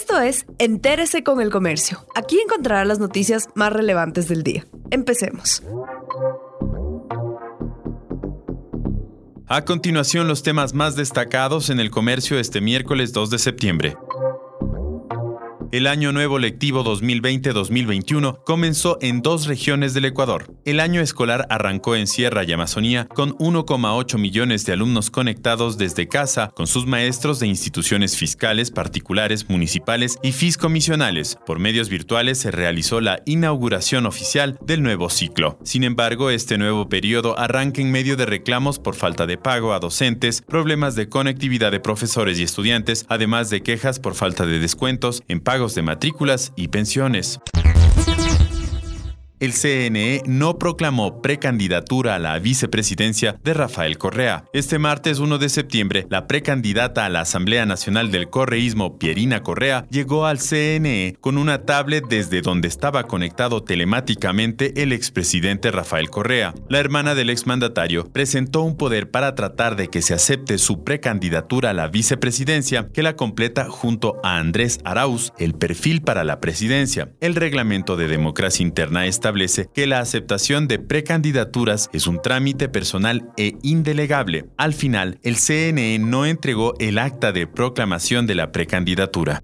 Esto es Entérese con el Comercio. Aquí encontrará las noticias más relevantes del día. Empecemos. A continuación, los temas más destacados en el comercio este miércoles 2 de septiembre. El año nuevo lectivo 2020-2021 comenzó en dos regiones del Ecuador. El año escolar arrancó en Sierra y Amazonía con 1,8 millones de alumnos conectados desde casa con sus maestros de instituciones fiscales, particulares, municipales y fiscomisionales. Por medios virtuales se realizó la inauguración oficial del nuevo ciclo. Sin embargo, este nuevo periodo arranca en medio de reclamos por falta de pago a docentes, problemas de conectividad de profesores y estudiantes, además de quejas por falta de descuentos en pago de matrículas y pensiones el CNE no proclamó precandidatura a la vicepresidencia de Rafael Correa. Este martes 1 de septiembre, la precandidata a la Asamblea Nacional del Correísmo, Pierina Correa, llegó al CNE con una tablet desde donde estaba conectado telemáticamente el expresidente Rafael Correa. La hermana del exmandatario presentó un poder para tratar de que se acepte su precandidatura a la vicepresidencia, que la completa junto a Andrés Arauz, el perfil para la presidencia. El reglamento de democracia interna está establece que la aceptación de precandidaturas es un trámite personal e indelegable. Al final, el CNE no entregó el acta de proclamación de la precandidatura.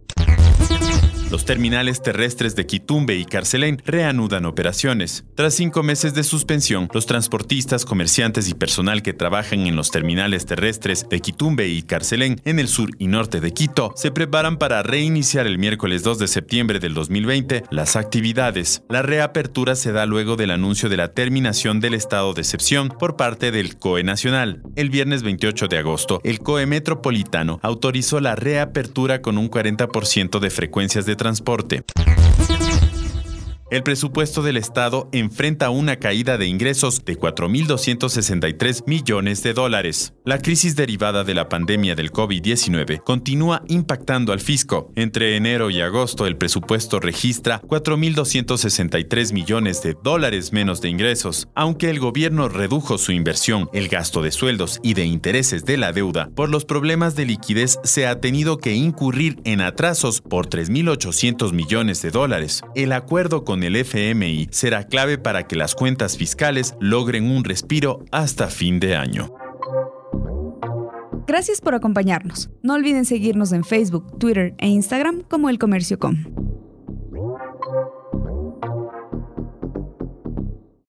Los terminales terrestres de Quitumbe y Carcelén reanudan operaciones. Tras cinco meses de suspensión, los transportistas, comerciantes y personal que trabajan en los terminales terrestres de Quitumbe y Carcelén en el sur y norte de Quito se preparan para reiniciar el miércoles 2 de septiembre del 2020 las actividades. La reapertura se da luego del anuncio de la terminación del estado de excepción por parte del COE Nacional. El viernes 28 de agosto, el COE Metropolitano autorizó la reapertura con un 40% de frecuencias de transporte. El presupuesto del Estado enfrenta una caída de ingresos de 4.263 millones de dólares. La crisis derivada de la pandemia del COVID-19 continúa impactando al fisco. Entre enero y agosto el presupuesto registra 4.263 millones de dólares menos de ingresos, aunque el gobierno redujo su inversión, el gasto de sueldos y de intereses de la deuda. Por los problemas de liquidez se ha tenido que incurrir en atrasos por 3.800 millones de dólares. El acuerdo el FMI será clave para que las cuentas fiscales logren un respiro hasta fin de año. Gracias por acompañarnos. No olviden seguirnos en Facebook, Twitter e Instagram como El Comercio Com.